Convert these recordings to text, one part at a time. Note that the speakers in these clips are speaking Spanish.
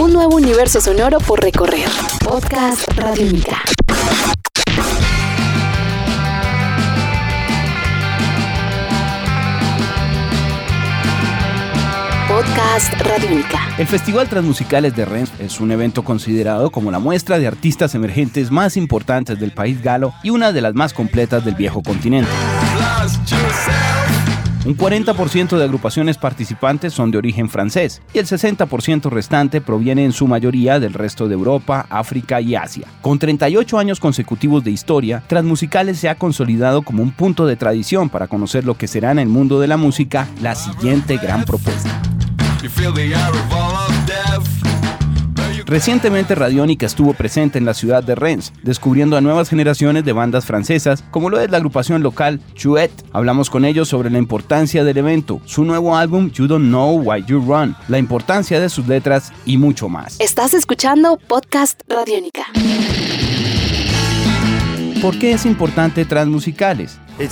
Un nuevo universo sonoro por recorrer. Podcast Radiónica. Podcast Radiónica. El Festival Transmusicales de Rennes es un evento considerado como la muestra de artistas emergentes más importantes del país galo y una de las más completas del viejo continente. Un 40% de agrupaciones participantes son de origen francés y el 60% restante proviene en su mayoría del resto de Europa, África y Asia. Con 38 años consecutivos de historia, Transmusicales se ha consolidado como un punto de tradición para conocer lo que será en el mundo de la música la siguiente gran propuesta. Recientemente Radiónica estuvo presente en la ciudad de Rennes, descubriendo a nuevas generaciones de bandas francesas, como lo es la agrupación local Chouette. Hablamos con ellos sobre la importancia del evento, su nuevo álbum You Don't Know Why You Run, la importancia de sus letras y mucho más. Estás escuchando Podcast Radiónica. ¿Por qué es importante Transmusicales? Uh,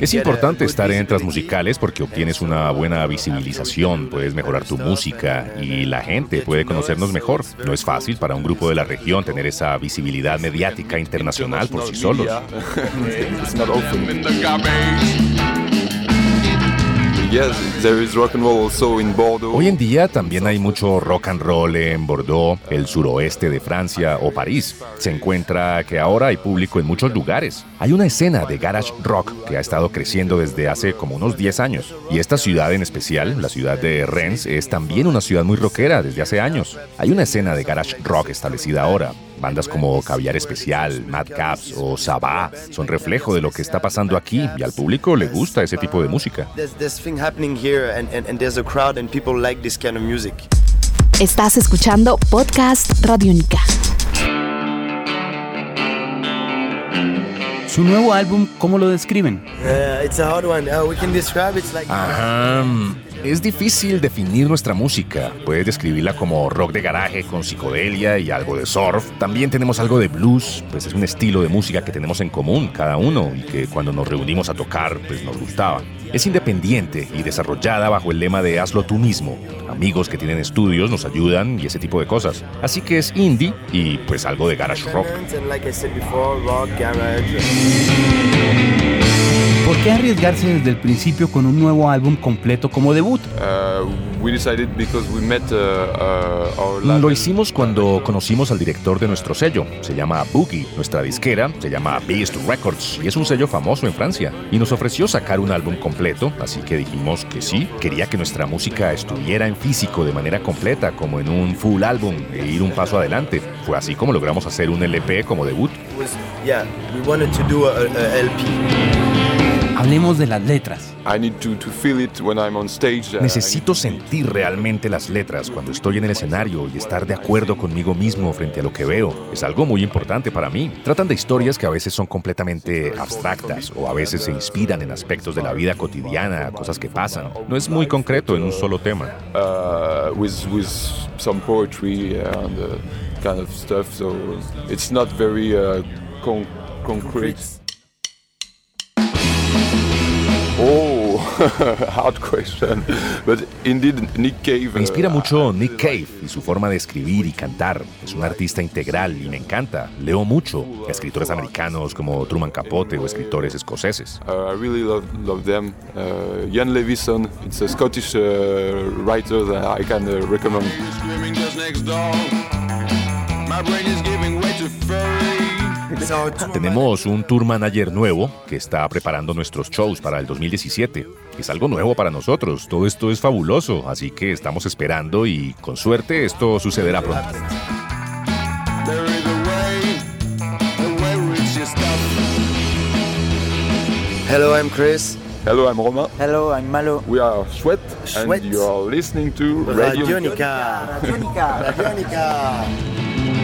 Es importante estar en Transmusicales porque obtienes una buena visibilización, puedes mejorar tu música y la gente puede conocernos mejor. No es fácil para un grupo de la región tener esa visibilidad mediática internacional por sí solos. Hoy en día también hay mucho rock and roll en Bordeaux, el suroeste de Francia o París. Se encuentra que ahora hay público en muchos lugares. Hay una escena de garage rock que ha estado creciendo desde hace como unos 10 años. Y esta ciudad en especial, la ciudad de Rennes, es también una ciudad muy rockera desde hace años. Hay una escena de garage rock establecida ahora. Bandas como Caviar Especial, Mad Caps o Sabá son reflejo de lo que está pasando aquí y al público le gusta ese tipo de música. Estás escuchando Podcast Radiónica. Su nuevo álbum, ¿cómo lo describen? Ajá. Es difícil definir nuestra música. Puedes describirla como rock de garaje con psicodelia y algo de surf. También tenemos algo de blues, pues es un estilo de música que tenemos en común cada uno y que cuando nos reunimos a tocar, pues nos gustaba. Es independiente y desarrollada bajo el lema de hazlo tú mismo. Amigos que tienen estudios nos ayudan y ese tipo de cosas. Así que es indie y pues algo de garage rock. ¿Por qué arriesgarse desde el principio con un nuevo álbum completo como debut? Lo hicimos cuando conocimos al director de nuestro sello. Se llama Boogie. Nuestra disquera se llama Beast Records y es un sello famoso en Francia. Y nos ofreció sacar un álbum completo, así que dijimos que sí. Quería que nuestra música estuviera en físico de manera completa, como en un full álbum, e ir un paso adelante. Fue así como logramos hacer un LP como debut. Hablemos de las letras. Necesito sentir realmente las letras cuando estoy en el escenario y estar de acuerdo conmigo mismo frente a lo que veo. Es algo muy importante para mí. Tratan de historias que a veces son completamente abstractas o a veces se inspiran en aspectos de la vida cotidiana, cosas que pasan. No es muy concreto en un solo tema. uh, Oh, hard question. But indeed, Nick Cave. Me inspira uh, mucho Nick Cave y su forma de escribir y cantar. Es un artista integral y me encanta. Leo mucho. Escritores americanos como Truman Capote o escritores escoceses. Uh, I really love, love them. Uh, Jan Levison, it's a Scottish uh, writer that I can uh, recommend. Tenemos un tour manager nuevo que está preparando nuestros shows para el 2017. Es algo nuevo para nosotros. Todo esto es fabuloso, así que estamos esperando y con suerte esto sucederá pronto. Hello, I'm Chris. Hello, I'm Romain. Hello, I'm Malo. We are Sweat, Sweat. and you are listening to Radio. Radionica. Radionica. Radionica. Oh,